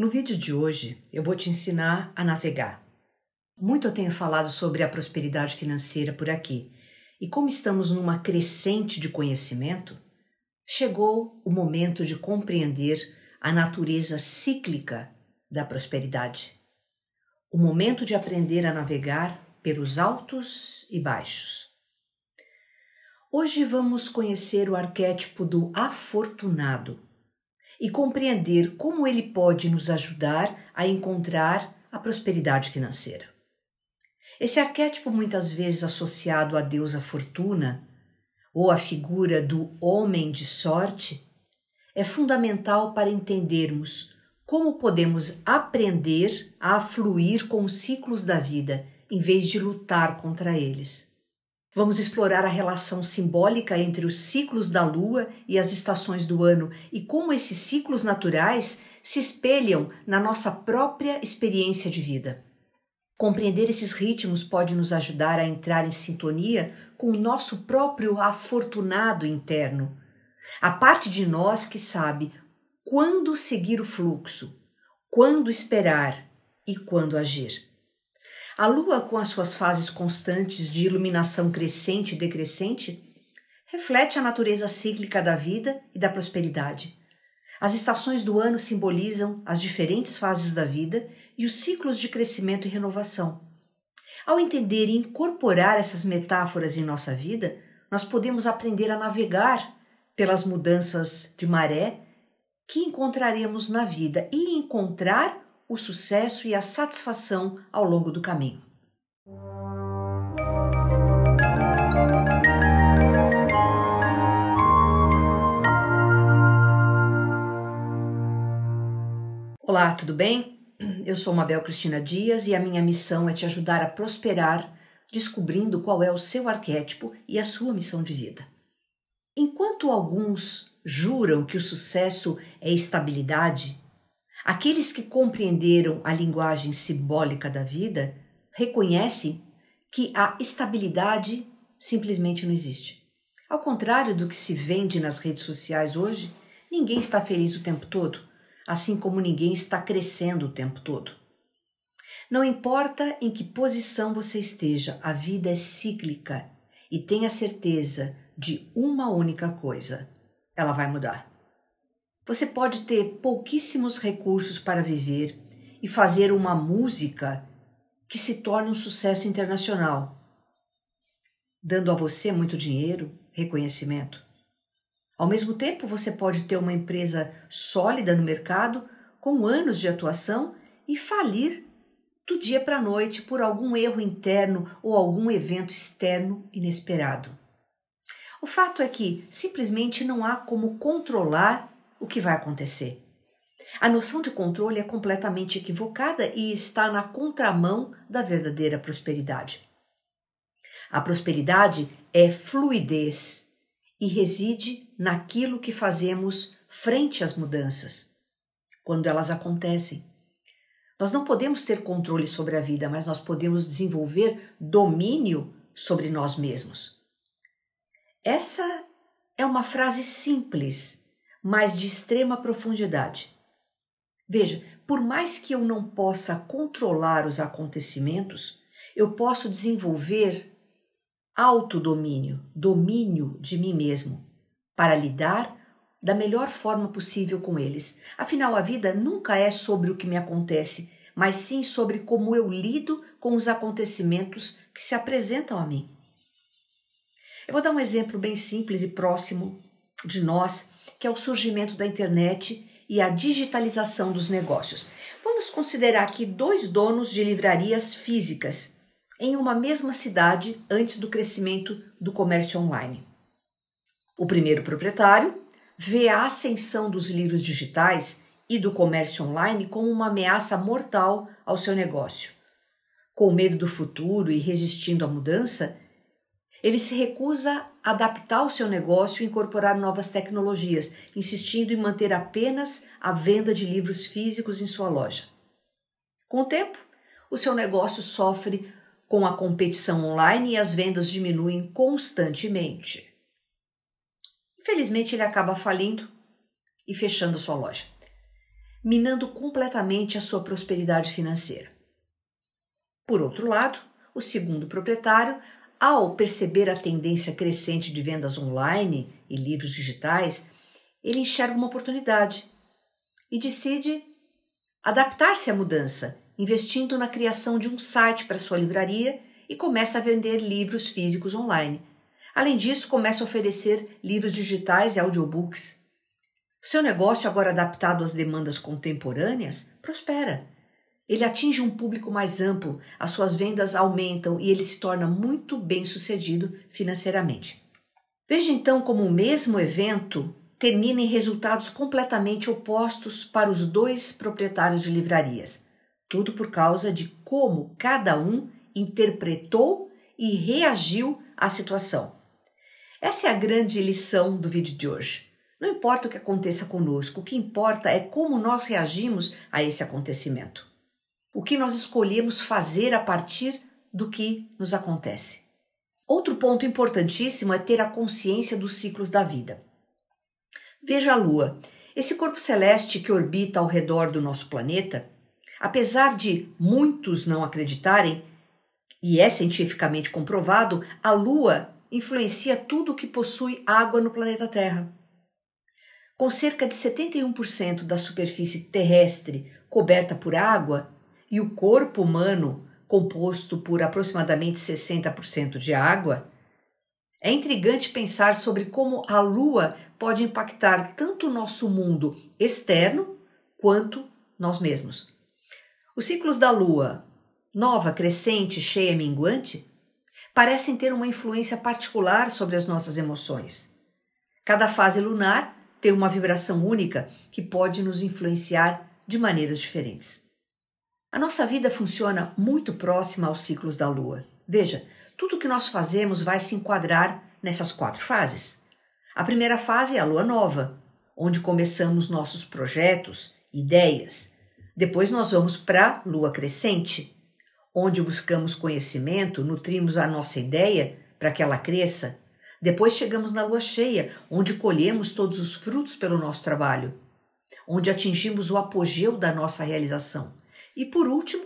No vídeo de hoje eu vou te ensinar a navegar. Muito eu tenho falado sobre a prosperidade financeira por aqui, e como estamos numa crescente de conhecimento, chegou o momento de compreender a natureza cíclica da prosperidade. O momento de aprender a navegar pelos altos e baixos. Hoje vamos conhecer o arquétipo do afortunado e compreender como ele pode nos ajudar a encontrar a prosperidade financeira. Esse arquétipo, muitas vezes associado à deusa Fortuna ou à figura do homem de sorte, é fundamental para entendermos como podemos aprender a fluir com os ciclos da vida em vez de lutar contra eles. Vamos explorar a relação simbólica entre os ciclos da lua e as estações do ano e como esses ciclos naturais se espelham na nossa própria experiência de vida. Compreender esses ritmos pode nos ajudar a entrar em sintonia com o nosso próprio afortunado interno, a parte de nós que sabe quando seguir o fluxo, quando esperar e quando agir. A lua, com as suas fases constantes de iluminação crescente e decrescente, reflete a natureza cíclica da vida e da prosperidade. As estações do ano simbolizam as diferentes fases da vida e os ciclos de crescimento e renovação. Ao entender e incorporar essas metáforas em nossa vida, nós podemos aprender a navegar pelas mudanças de maré que encontraremos na vida e encontrar o sucesso e a satisfação ao longo do caminho. Olá, tudo bem? Eu sou Mabel Cristina Dias e a minha missão é te ajudar a prosperar, descobrindo qual é o seu arquétipo e a sua missão de vida. Enquanto alguns juram que o sucesso é estabilidade, Aqueles que compreenderam a linguagem simbólica da vida reconhecem que a estabilidade simplesmente não existe. Ao contrário do que se vende nas redes sociais hoje, ninguém está feliz o tempo todo, assim como ninguém está crescendo o tempo todo. Não importa em que posição você esteja, a vida é cíclica e tenha certeza de uma única coisa: ela vai mudar. Você pode ter pouquíssimos recursos para viver e fazer uma música que se torne um sucesso internacional, dando a você muito dinheiro, reconhecimento. Ao mesmo tempo, você pode ter uma empresa sólida no mercado, com anos de atuação e falir do dia para a noite por algum erro interno ou algum evento externo inesperado. O fato é que simplesmente não há como controlar o que vai acontecer. A noção de controle é completamente equivocada e está na contramão da verdadeira prosperidade. A prosperidade é fluidez e reside naquilo que fazemos frente às mudanças, quando elas acontecem. Nós não podemos ter controle sobre a vida, mas nós podemos desenvolver domínio sobre nós mesmos. Essa é uma frase simples mas de extrema profundidade. Veja, por mais que eu não possa controlar os acontecimentos, eu posso desenvolver autodomínio, domínio de mim mesmo, para lidar da melhor forma possível com eles. Afinal, a vida nunca é sobre o que me acontece, mas sim sobre como eu lido com os acontecimentos que se apresentam a mim. Eu vou dar um exemplo bem simples e próximo de nós que é o surgimento da internet e a digitalização dos negócios. Vamos considerar aqui dois donos de livrarias físicas em uma mesma cidade antes do crescimento do comércio online. O primeiro proprietário vê a ascensão dos livros digitais e do comércio online como uma ameaça mortal ao seu negócio. Com medo do futuro e resistindo à mudança, ele se recusa adaptar o seu negócio e incorporar novas tecnologias, insistindo em manter apenas a venda de livros físicos em sua loja. Com o tempo, o seu negócio sofre com a competição online e as vendas diminuem constantemente. Infelizmente, ele acaba falindo e fechando a sua loja. minando completamente a sua prosperidade financeira. Por outro lado, o segundo proprietário, ao perceber a tendência crescente de vendas online e livros digitais, ele enxerga uma oportunidade e decide adaptar-se à mudança, investindo na criação de um site para sua livraria e começa a vender livros físicos online. Além disso, começa a oferecer livros digitais e audiobooks. Seu negócio, agora adaptado às demandas contemporâneas, prospera. Ele atinge um público mais amplo, as suas vendas aumentam e ele se torna muito bem sucedido financeiramente. Veja então como o mesmo evento termina em resultados completamente opostos para os dois proprietários de livrarias. Tudo por causa de como cada um interpretou e reagiu à situação. Essa é a grande lição do vídeo de hoje. Não importa o que aconteça conosco, o que importa é como nós reagimos a esse acontecimento. O que nós escolhemos fazer a partir do que nos acontece. Outro ponto importantíssimo é ter a consciência dos ciclos da vida. Veja a Lua, esse corpo celeste que orbita ao redor do nosso planeta, apesar de muitos não acreditarem, e é cientificamente comprovado, a Lua influencia tudo o que possui água no planeta Terra. Com cerca de 71% da superfície terrestre coberta por água e o corpo humano composto por aproximadamente 60% de água, é intrigante pensar sobre como a Lua pode impactar tanto o nosso mundo externo quanto nós mesmos. Os ciclos da Lua, nova, crescente, cheia, minguante, parecem ter uma influência particular sobre as nossas emoções. Cada fase lunar tem uma vibração única que pode nos influenciar de maneiras diferentes. A nossa vida funciona muito próxima aos ciclos da Lua. Veja, tudo que nós fazemos vai se enquadrar nessas quatro fases. A primeira fase é a lua nova, onde começamos nossos projetos, ideias. Depois nós vamos para a lua crescente, onde buscamos conhecimento, nutrimos a nossa ideia para que ela cresça. Depois chegamos na lua cheia, onde colhemos todos os frutos pelo nosso trabalho, onde atingimos o apogeu da nossa realização. E por último,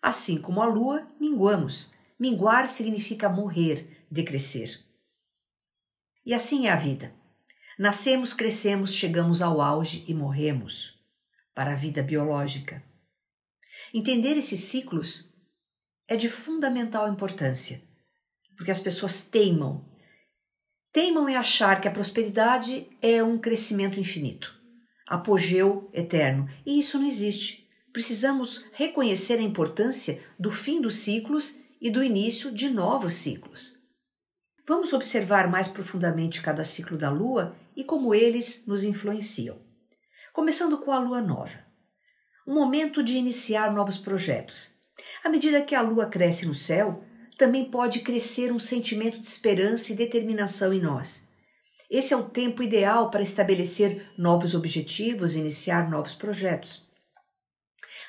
assim como a lua, minguamos Minguar significa morrer, decrescer. E assim é a vida. Nascemos, crescemos, chegamos ao auge e morremos para a vida biológica. Entender esses ciclos é de fundamental importância, porque as pessoas teimam. Teimam em achar que a prosperidade é um crescimento infinito, apogeu eterno, e isso não existe. Precisamos reconhecer a importância do fim dos ciclos e do início de novos ciclos. Vamos observar mais profundamente cada ciclo da Lua e como eles nos influenciam. Começando com a Lua nova. Um momento de iniciar novos projetos. À medida que a Lua cresce no céu, também pode crescer um sentimento de esperança e determinação em nós. Esse é o tempo ideal para estabelecer novos objetivos e iniciar novos projetos.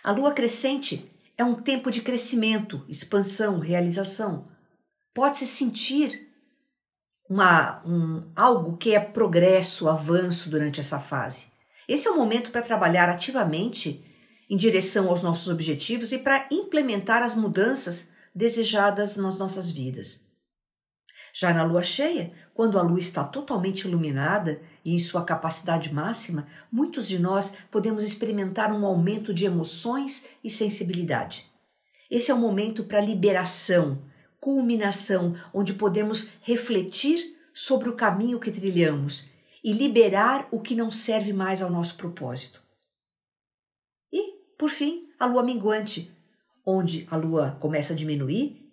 A lua crescente é um tempo de crescimento, expansão, realização. Pode-se sentir uma, um, algo que é progresso, avanço durante essa fase. Esse é o momento para trabalhar ativamente em direção aos nossos objetivos e para implementar as mudanças desejadas nas nossas vidas. Já na lua cheia, quando a lua está totalmente iluminada e em sua capacidade máxima, muitos de nós podemos experimentar um aumento de emoções e sensibilidade. Esse é o momento para liberação, culminação, onde podemos refletir sobre o caminho que trilhamos e liberar o que não serve mais ao nosso propósito. E, por fim, a lua minguante, onde a lua começa a diminuir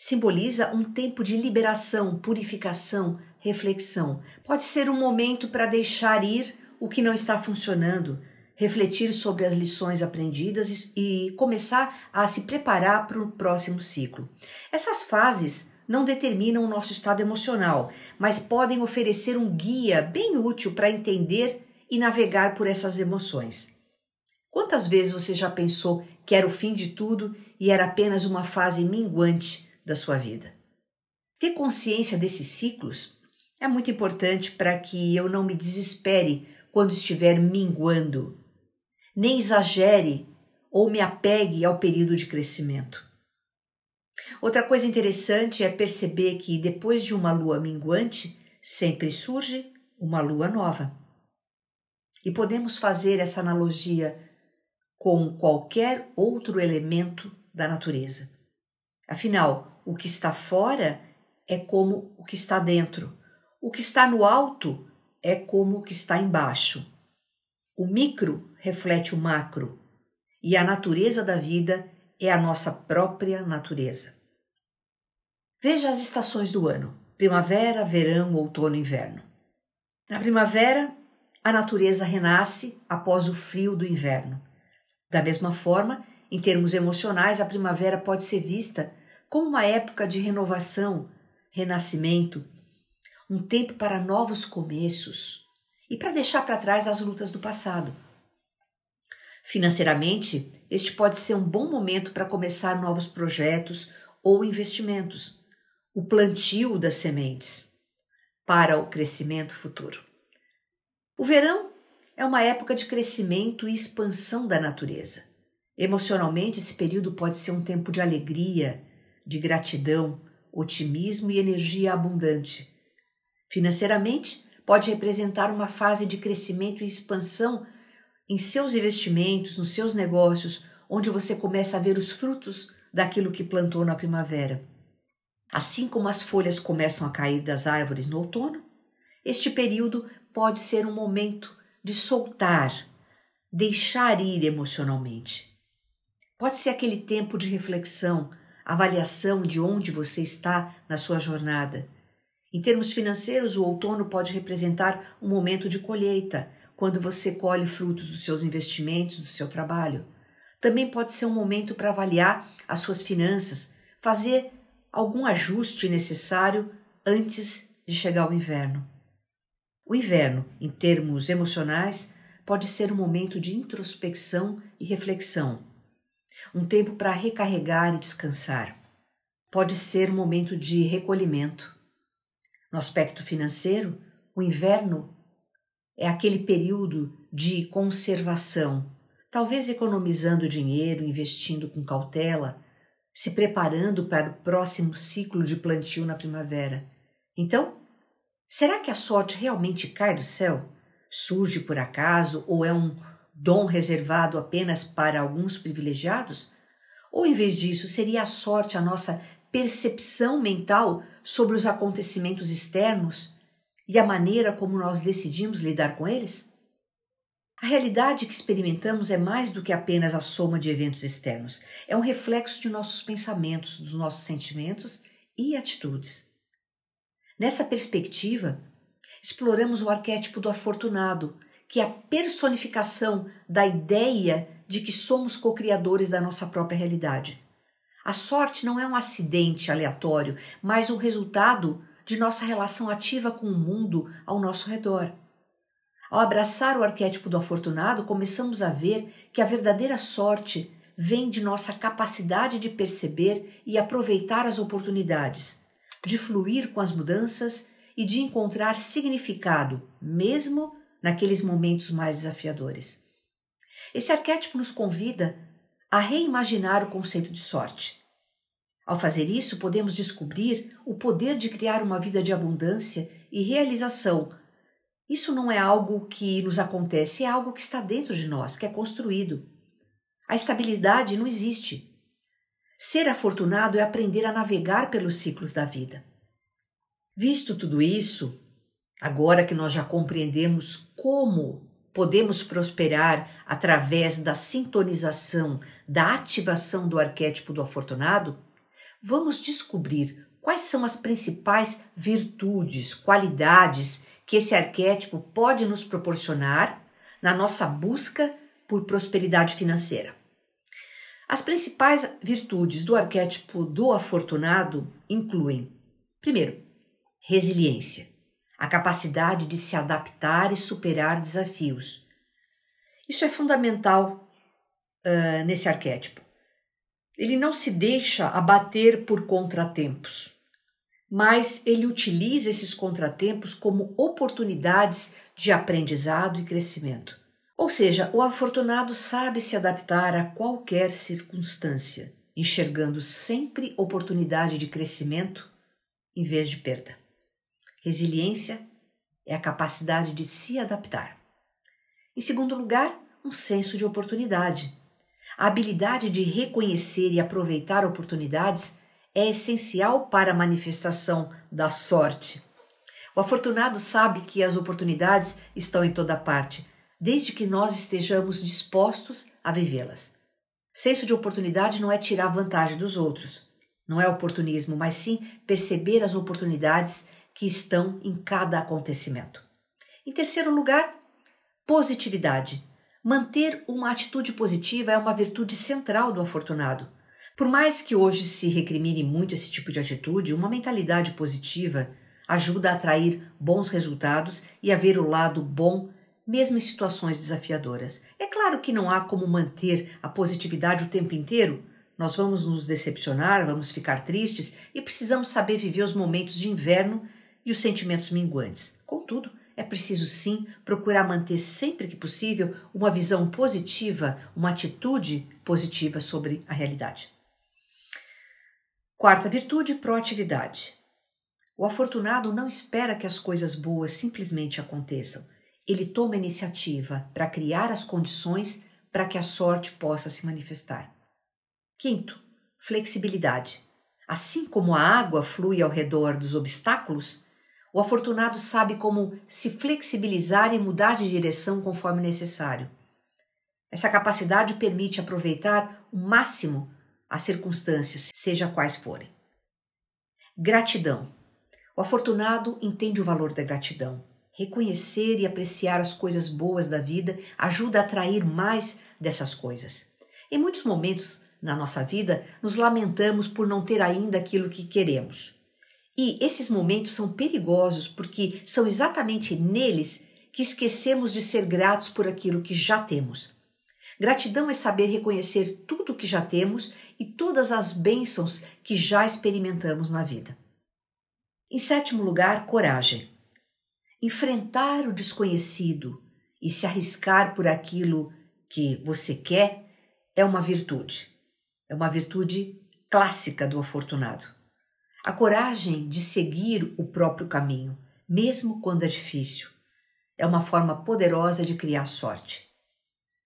simboliza um tempo de liberação, purificação, reflexão. Pode ser um momento para deixar ir o que não está funcionando, refletir sobre as lições aprendidas e começar a se preparar para o próximo ciclo. Essas fases não determinam o nosso estado emocional, mas podem oferecer um guia bem útil para entender e navegar por essas emoções. Quantas vezes você já pensou que era o fim de tudo e era apenas uma fase minguante? Da sua vida. Ter consciência desses ciclos é muito importante para que eu não me desespere quando estiver minguando. nem exagere ou me apegue ao período de crescimento. Outra coisa interessante é perceber que depois de uma lua minguante sempre surge uma lua nova. E podemos fazer essa analogia com qualquer outro elemento da natureza. Afinal, o que está fora é como o que está dentro. O que está no alto é como o que está embaixo. O micro reflete o macro e a natureza da vida é a nossa própria natureza. Veja as estações do ano: primavera, verão, outono, inverno. Na primavera, a natureza renasce após o frio do inverno. Da mesma forma, em termos emocionais, a primavera pode ser vista como uma época de renovação, renascimento, um tempo para novos começos e para deixar para trás as lutas do passado. Financeiramente, este pode ser um bom momento para começar novos projetos ou investimentos, o plantio das sementes para o crescimento futuro. O verão é uma época de crescimento e expansão da natureza. Emocionalmente, esse período pode ser um tempo de alegria, de gratidão, otimismo e energia abundante. Financeiramente, pode representar uma fase de crescimento e expansão em seus investimentos, nos seus negócios, onde você começa a ver os frutos daquilo que plantou na primavera. Assim como as folhas começam a cair das árvores no outono, este período pode ser um momento de soltar, deixar ir emocionalmente. Pode ser aquele tempo de reflexão, avaliação de onde você está na sua jornada. Em termos financeiros, o outono pode representar um momento de colheita, quando você colhe frutos dos seus investimentos, do seu trabalho. Também pode ser um momento para avaliar as suas finanças, fazer algum ajuste necessário antes de chegar o inverno. O inverno, em termos emocionais, pode ser um momento de introspecção e reflexão um tempo para recarregar e descansar. Pode ser um momento de recolhimento. No aspecto financeiro, o inverno é aquele período de conservação, talvez economizando dinheiro, investindo com cautela, se preparando para o próximo ciclo de plantio na primavera. Então, será que a sorte realmente cai do céu? Surge por acaso ou é um dom reservado apenas para alguns privilegiados? Ou, em vez disso, seria a sorte a nossa percepção mental sobre os acontecimentos externos e a maneira como nós decidimos lidar com eles? A realidade que experimentamos é mais do que apenas a soma de eventos externos, é um reflexo de nossos pensamentos, dos nossos sentimentos e atitudes. Nessa perspectiva, exploramos o arquétipo do afortunado, que é a personificação da ideia de que somos co-criadores da nossa própria realidade. A sorte não é um acidente aleatório, mas o resultado de nossa relação ativa com o mundo ao nosso redor. Ao abraçar o arquétipo do afortunado, começamos a ver que a verdadeira sorte vem de nossa capacidade de perceber e aproveitar as oportunidades, de fluir com as mudanças e de encontrar significado, mesmo naqueles momentos mais desafiadores. Esse arquétipo nos convida a reimaginar o conceito de sorte. Ao fazer isso, podemos descobrir o poder de criar uma vida de abundância e realização. Isso não é algo que nos acontece, é algo que está dentro de nós, que é construído. A estabilidade não existe. Ser afortunado é aprender a navegar pelos ciclos da vida. Visto tudo isso, Agora que nós já compreendemos como podemos prosperar através da sintonização, da ativação do arquétipo do afortunado, vamos descobrir quais são as principais virtudes, qualidades que esse arquétipo pode nos proporcionar na nossa busca por prosperidade financeira. As principais virtudes do arquétipo do afortunado incluem, primeiro, resiliência a capacidade de se adaptar e superar desafios. Isso é fundamental uh, nesse arquétipo. Ele não se deixa abater por contratempos, mas ele utiliza esses contratempos como oportunidades de aprendizado e crescimento. Ou seja, o afortunado sabe se adaptar a qualquer circunstância, enxergando sempre oportunidade de crescimento em vez de perda. Resiliência é a capacidade de se adaptar. Em segundo lugar, um senso de oportunidade. A habilidade de reconhecer e aproveitar oportunidades é essencial para a manifestação da sorte. O afortunado sabe que as oportunidades estão em toda parte, desde que nós estejamos dispostos a vivê-las. Senso de oportunidade não é tirar vantagem dos outros, não é oportunismo, mas sim perceber as oportunidades que estão em cada acontecimento. Em terceiro lugar, positividade. Manter uma atitude positiva é uma virtude central do afortunado. Por mais que hoje se recrimine muito esse tipo de atitude, uma mentalidade positiva ajuda a atrair bons resultados e a ver o lado bom, mesmo em situações desafiadoras. É claro que não há como manter a positividade o tempo inteiro. Nós vamos nos decepcionar, vamos ficar tristes e precisamos saber viver os momentos de inverno e os sentimentos minguantes. Contudo, é preciso sim procurar manter sempre que possível uma visão positiva, uma atitude positiva sobre a realidade. Quarta virtude, proatividade. O afortunado não espera que as coisas boas simplesmente aconteçam. Ele toma iniciativa para criar as condições para que a sorte possa se manifestar. Quinto, flexibilidade. Assim como a água flui ao redor dos obstáculos, o afortunado sabe como se flexibilizar e mudar de direção conforme necessário. Essa capacidade permite aproveitar o máximo as circunstâncias, seja quais forem. Gratidão. O afortunado entende o valor da gratidão. Reconhecer e apreciar as coisas boas da vida ajuda a atrair mais dessas coisas. Em muitos momentos na nossa vida, nos lamentamos por não ter ainda aquilo que queremos. E esses momentos são perigosos porque são exatamente neles que esquecemos de ser gratos por aquilo que já temos. Gratidão é saber reconhecer tudo o que já temos e todas as bênçãos que já experimentamos na vida. Em sétimo lugar, coragem. Enfrentar o desconhecido e se arriscar por aquilo que você quer é uma virtude. É uma virtude clássica do afortunado. A coragem de seguir o próprio caminho, mesmo quando é difícil, é uma forma poderosa de criar sorte.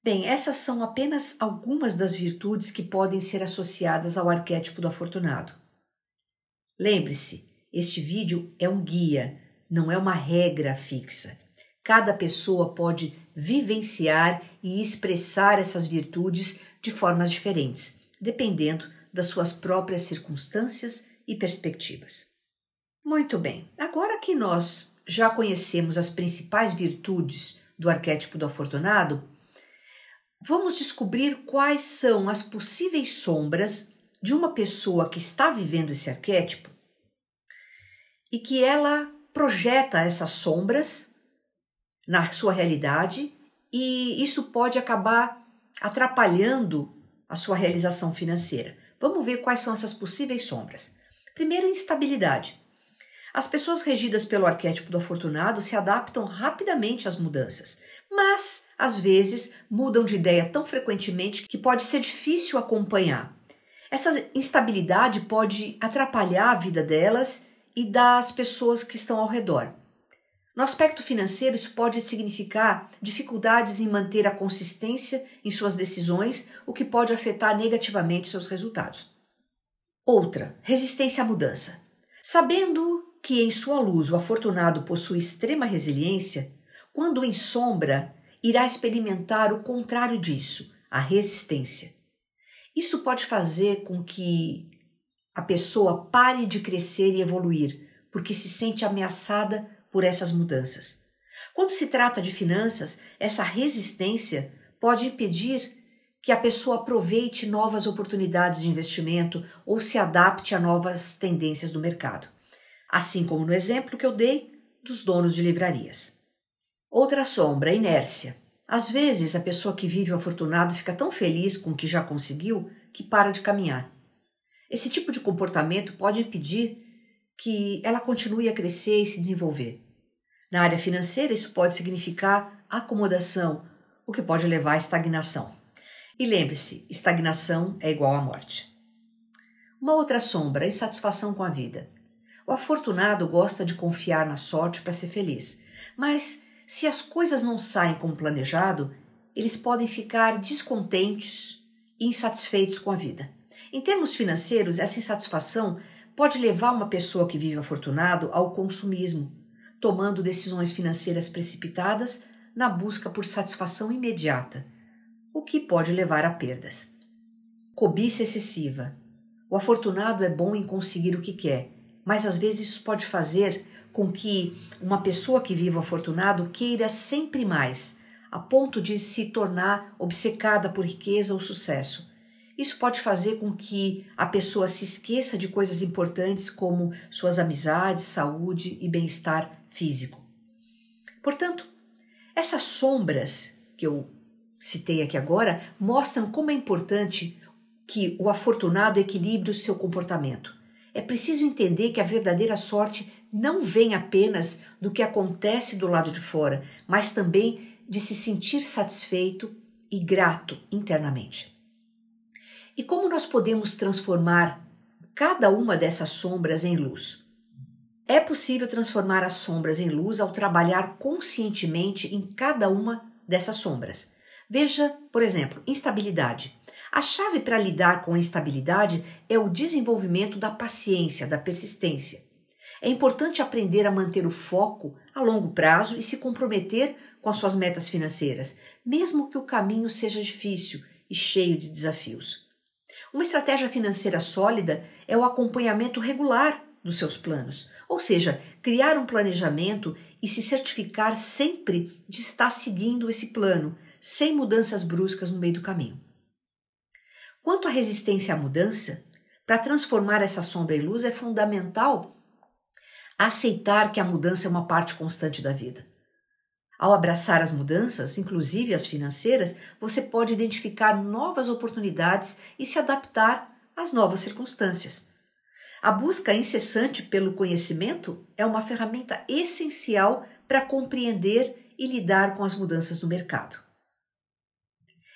Bem, essas são apenas algumas das virtudes que podem ser associadas ao arquétipo do afortunado. Lembre-se, este vídeo é um guia, não é uma regra fixa. Cada pessoa pode vivenciar e expressar essas virtudes de formas diferentes, dependendo das suas próprias circunstâncias e perspectivas. Muito bem, agora que nós já conhecemos as principais virtudes do arquétipo do afortunado, vamos descobrir quais são as possíveis sombras de uma pessoa que está vivendo esse arquétipo e que ela projeta essas sombras na sua realidade e isso pode acabar atrapalhando a sua realização financeira. Vamos ver quais são essas possíveis sombras. Primeiro, instabilidade. As pessoas regidas pelo arquétipo do afortunado se adaptam rapidamente às mudanças, mas às vezes mudam de ideia tão frequentemente que pode ser difícil acompanhar. Essa instabilidade pode atrapalhar a vida delas e das pessoas que estão ao redor. No aspecto financeiro, isso pode significar dificuldades em manter a consistência em suas decisões, o que pode afetar negativamente seus resultados. Outra, resistência à mudança. Sabendo que em sua luz o afortunado possui extrema resiliência, quando em sombra, irá experimentar o contrário disso, a resistência. Isso pode fazer com que a pessoa pare de crescer e evoluir, porque se sente ameaçada por essas mudanças. Quando se trata de finanças, essa resistência pode impedir que a pessoa aproveite novas oportunidades de investimento ou se adapte a novas tendências do mercado, assim como no exemplo que eu dei dos donos de livrarias. Outra sombra, a inércia. Às vezes, a pessoa que vive o afortunado fica tão feliz com o que já conseguiu que para de caminhar. Esse tipo de comportamento pode impedir que ela continue a crescer e se desenvolver. Na área financeira, isso pode significar acomodação o que pode levar à estagnação. E lembre-se, estagnação é igual à morte. Uma outra sombra, insatisfação com a vida. O afortunado gosta de confiar na sorte para ser feliz, mas se as coisas não saem como planejado, eles podem ficar descontentes e insatisfeitos com a vida. Em termos financeiros, essa insatisfação pode levar uma pessoa que vive afortunado ao consumismo, tomando decisões financeiras precipitadas na busca por satisfação imediata, o que pode levar a perdas. Cobiça excessiva. O afortunado é bom em conseguir o que quer, mas às vezes isso pode fazer com que uma pessoa que vive o afortunado queira sempre mais, a ponto de se tornar obcecada por riqueza ou sucesso. Isso pode fazer com que a pessoa se esqueça de coisas importantes como suas amizades, saúde e bem-estar físico. Portanto, essas sombras que eu citei aqui agora mostram como é importante que o afortunado equilibre o seu comportamento. É preciso entender que a verdadeira sorte não vem apenas do que acontece do lado de fora, mas também de se sentir satisfeito e grato internamente. E como nós podemos transformar cada uma dessas sombras em luz? É possível transformar as sombras em luz ao trabalhar conscientemente em cada uma dessas sombras. Veja, por exemplo, instabilidade. A chave para lidar com a instabilidade é o desenvolvimento da paciência, da persistência. É importante aprender a manter o foco a longo prazo e se comprometer com as suas metas financeiras, mesmo que o caminho seja difícil e cheio de desafios. Uma estratégia financeira sólida é o acompanhamento regular dos seus planos, ou seja, criar um planejamento e se certificar sempre de estar seguindo esse plano, sem mudanças bruscas no meio do caminho. Quanto à resistência à mudança, para transformar essa sombra em luz é fundamental aceitar que a mudança é uma parte constante da vida. Ao abraçar as mudanças, inclusive as financeiras, você pode identificar novas oportunidades e se adaptar às novas circunstâncias. A busca incessante pelo conhecimento é uma ferramenta essencial para compreender e lidar com as mudanças no mercado.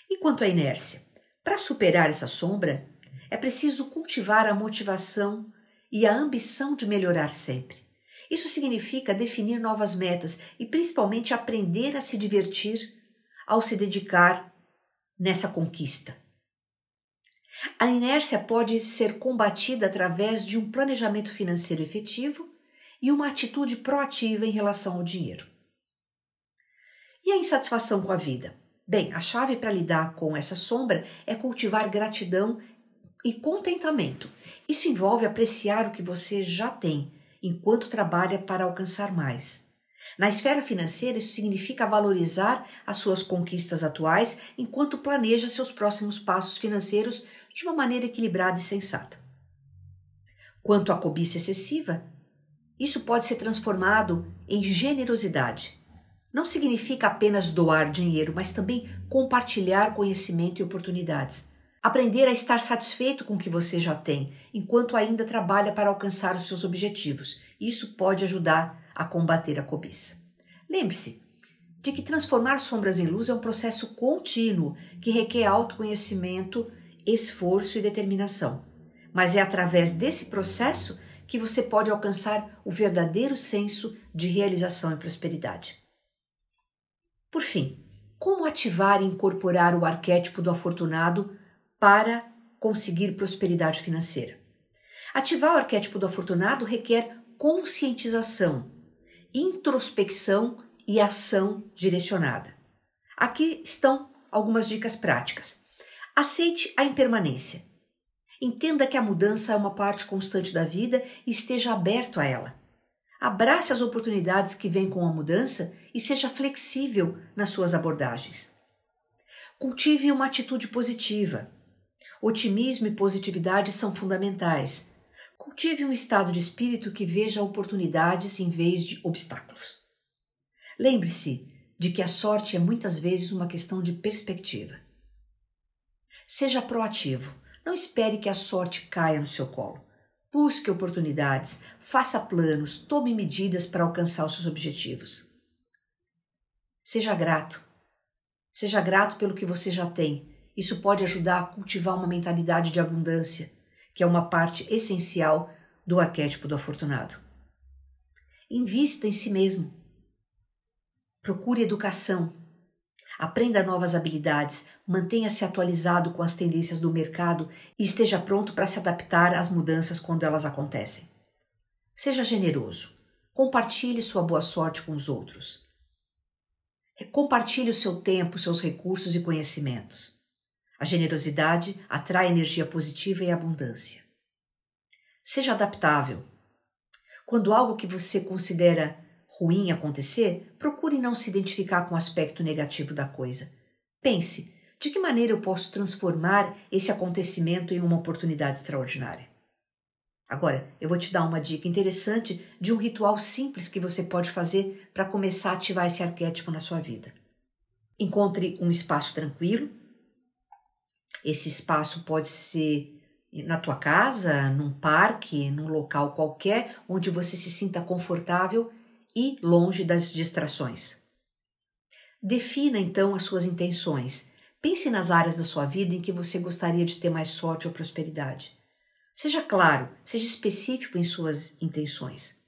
E quanto à inércia? Para superar essa sombra, é preciso cultivar a motivação e a ambição de melhorar sempre. Isso significa definir novas metas e principalmente aprender a se divertir ao se dedicar nessa conquista. A inércia pode ser combatida através de um planejamento financeiro efetivo e uma atitude proativa em relação ao dinheiro. E a insatisfação com a vida? Bem, a chave para lidar com essa sombra é cultivar gratidão e contentamento. Isso envolve apreciar o que você já tem enquanto trabalha para alcançar mais. Na esfera financeira, isso significa valorizar as suas conquistas atuais enquanto planeja seus próximos passos financeiros de uma maneira equilibrada e sensata. Quanto à cobiça excessiva, isso pode ser transformado em generosidade. Não significa apenas doar dinheiro, mas também compartilhar conhecimento e oportunidades. Aprender a estar satisfeito com o que você já tem, enquanto ainda trabalha para alcançar os seus objetivos. Isso pode ajudar a combater a cobiça. Lembre-se de que transformar sombras em luz é um processo contínuo que requer autoconhecimento, esforço e determinação. Mas é através desse processo que você pode alcançar o verdadeiro senso de realização e prosperidade. Por fim, como ativar e incorporar o arquétipo do afortunado para conseguir prosperidade financeira. Ativar o arquétipo do afortunado requer conscientização, introspecção e ação direcionada. Aqui estão algumas dicas práticas. Aceite a impermanência. Entenda que a mudança é uma parte constante da vida e esteja aberto a ela. Abrace as oportunidades que vêm com a mudança e seja flexível nas suas abordagens. Cultive uma atitude positiva. Otimismo e positividade são fundamentais. Cultive um estado de espírito que veja oportunidades em vez de obstáculos. Lembre-se de que a sorte é muitas vezes uma questão de perspectiva. Seja proativo. Não espere que a sorte caia no seu colo. Busque oportunidades, faça planos, tome medidas para alcançar os seus objetivos. Seja grato. Seja grato pelo que você já tem. Isso pode ajudar a cultivar uma mentalidade de abundância, que é uma parte essencial do arquétipo do afortunado. Invista em si mesmo. Procure educação. Aprenda novas habilidades, mantenha-se atualizado com as tendências do mercado e esteja pronto para se adaptar às mudanças quando elas acontecem. Seja generoso. Compartilhe sua boa sorte com os outros. Compartilhe o seu tempo, seus recursos e conhecimentos. A generosidade atrai energia positiva e abundância. Seja adaptável. Quando algo que você considera ruim acontecer, procure não se identificar com o aspecto negativo da coisa. Pense: de que maneira eu posso transformar esse acontecimento em uma oportunidade extraordinária? Agora, eu vou te dar uma dica interessante de um ritual simples que você pode fazer para começar a ativar esse arquétipo na sua vida. Encontre um espaço tranquilo. Esse espaço pode ser na tua casa, num parque, num local qualquer onde você se sinta confortável e longe das distrações. Defina então as suas intenções. Pense nas áreas da sua vida em que você gostaria de ter mais sorte ou prosperidade. Seja claro, seja específico em suas intenções.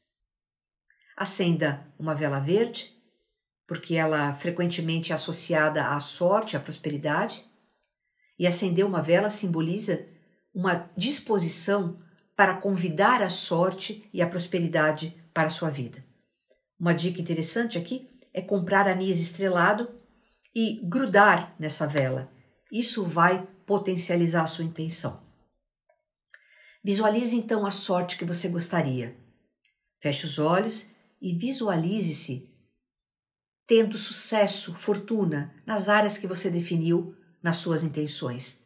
Acenda uma vela verde, porque ela frequentemente é associada à sorte, à prosperidade, e acender uma vela simboliza uma disposição para convidar a sorte e a prosperidade para a sua vida. Uma dica interessante aqui é comprar anis estrelado e grudar nessa vela. Isso vai potencializar a sua intenção. Visualize então a sorte que você gostaria. Feche os olhos e visualize-se tendo sucesso, fortuna nas áreas que você definiu nas suas intenções.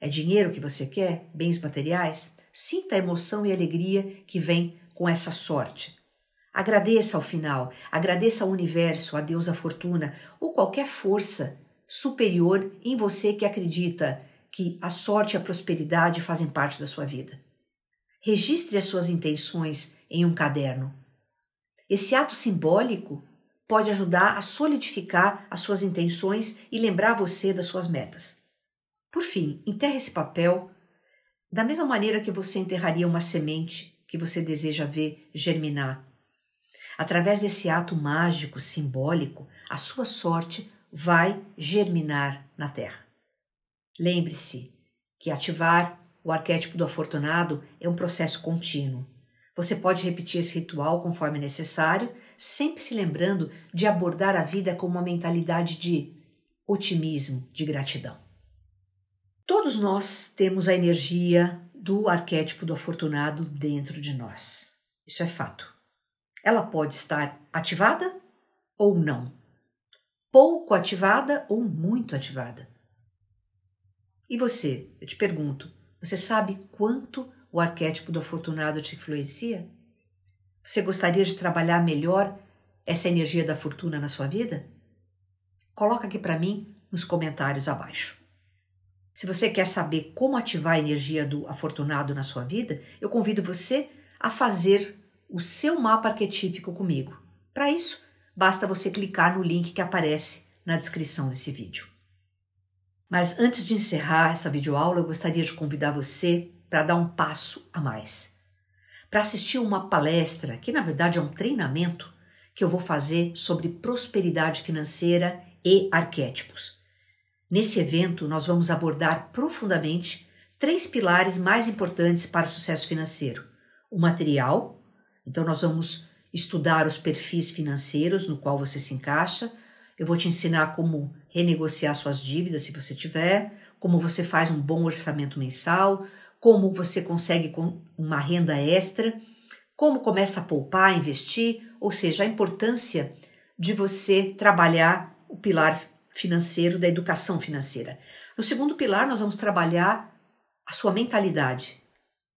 É dinheiro que você quer? Bens materiais? Sinta a emoção e alegria que vem com essa sorte. Agradeça ao final, agradeça ao universo, a Deus, a fortuna ou qualquer força superior em você que acredita que a sorte e a prosperidade fazem parte da sua vida. Registre as suas intenções em um caderno. Esse ato simbólico pode ajudar a solidificar as suas intenções e lembrar você das suas metas. Por fim, enterre esse papel da mesma maneira que você enterraria uma semente que você deseja ver germinar. Através desse ato mágico, simbólico, a sua sorte vai germinar na terra. Lembre-se que ativar o arquétipo do afortunado é um processo contínuo. Você pode repetir esse ritual conforme necessário, sempre se lembrando de abordar a vida com uma mentalidade de otimismo, de gratidão. Todos nós temos a energia do arquétipo do afortunado dentro de nós. Isso é fato. Ela pode estar ativada ou não, pouco ativada ou muito ativada. E você, eu te pergunto, você sabe quanto o arquétipo do afortunado te influencia? Você gostaria de trabalhar melhor essa energia da fortuna na sua vida? Coloca aqui para mim nos comentários abaixo. Se você quer saber como ativar a energia do afortunado na sua vida, eu convido você a fazer o seu mapa arquetípico comigo. Para isso, basta você clicar no link que aparece na descrição desse vídeo. Mas antes de encerrar essa videoaula, eu gostaria de convidar você para dar um passo a mais. Para assistir uma palestra, que na verdade é um treinamento, que eu vou fazer sobre prosperidade financeira e arquétipos. Nesse evento, nós vamos abordar profundamente três pilares mais importantes para o sucesso financeiro: o material, então, nós vamos estudar os perfis financeiros no qual você se encaixa. Eu vou te ensinar como renegociar suas dívidas, se você tiver, como você faz um bom orçamento mensal, como você consegue uma renda extra, como começa a poupar, investir, ou seja, a importância de você trabalhar o pilar financeiro da educação financeira. No segundo pilar, nós vamos trabalhar a sua mentalidade,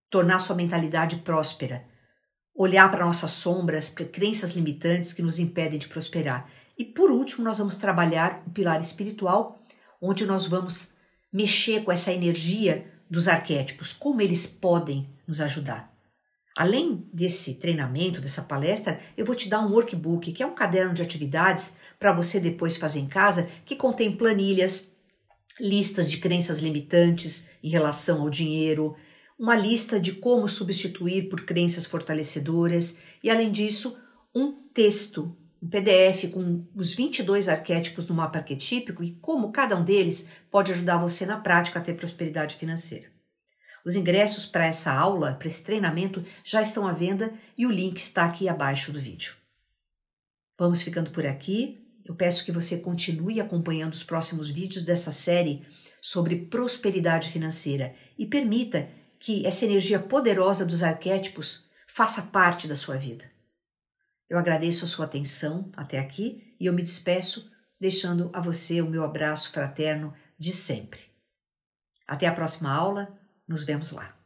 tornar a sua mentalidade próspera, olhar para nossas sombras, para crenças limitantes que nos impedem de prosperar. E por último, nós vamos trabalhar o pilar espiritual, onde nós vamos mexer com essa energia dos arquétipos, como eles podem nos ajudar. Além desse treinamento, dessa palestra, eu vou te dar um workbook, que é um caderno de atividades para você depois fazer em casa, que contém planilhas, listas de crenças limitantes em relação ao dinheiro, uma lista de como substituir por crenças fortalecedoras e, além disso, um texto, um PDF com os 22 arquétipos do mapa arquetípico e como cada um deles pode ajudar você na prática a ter prosperidade financeira. Os ingressos para essa aula, para esse treinamento, já estão à venda e o link está aqui abaixo do vídeo. Vamos ficando por aqui. Eu peço que você continue acompanhando os próximos vídeos dessa série sobre prosperidade financeira e permita que essa energia poderosa dos arquétipos faça parte da sua vida. Eu agradeço a sua atenção até aqui e eu me despeço deixando a você o meu abraço fraterno de sempre. Até a próxima aula, nos vemos lá.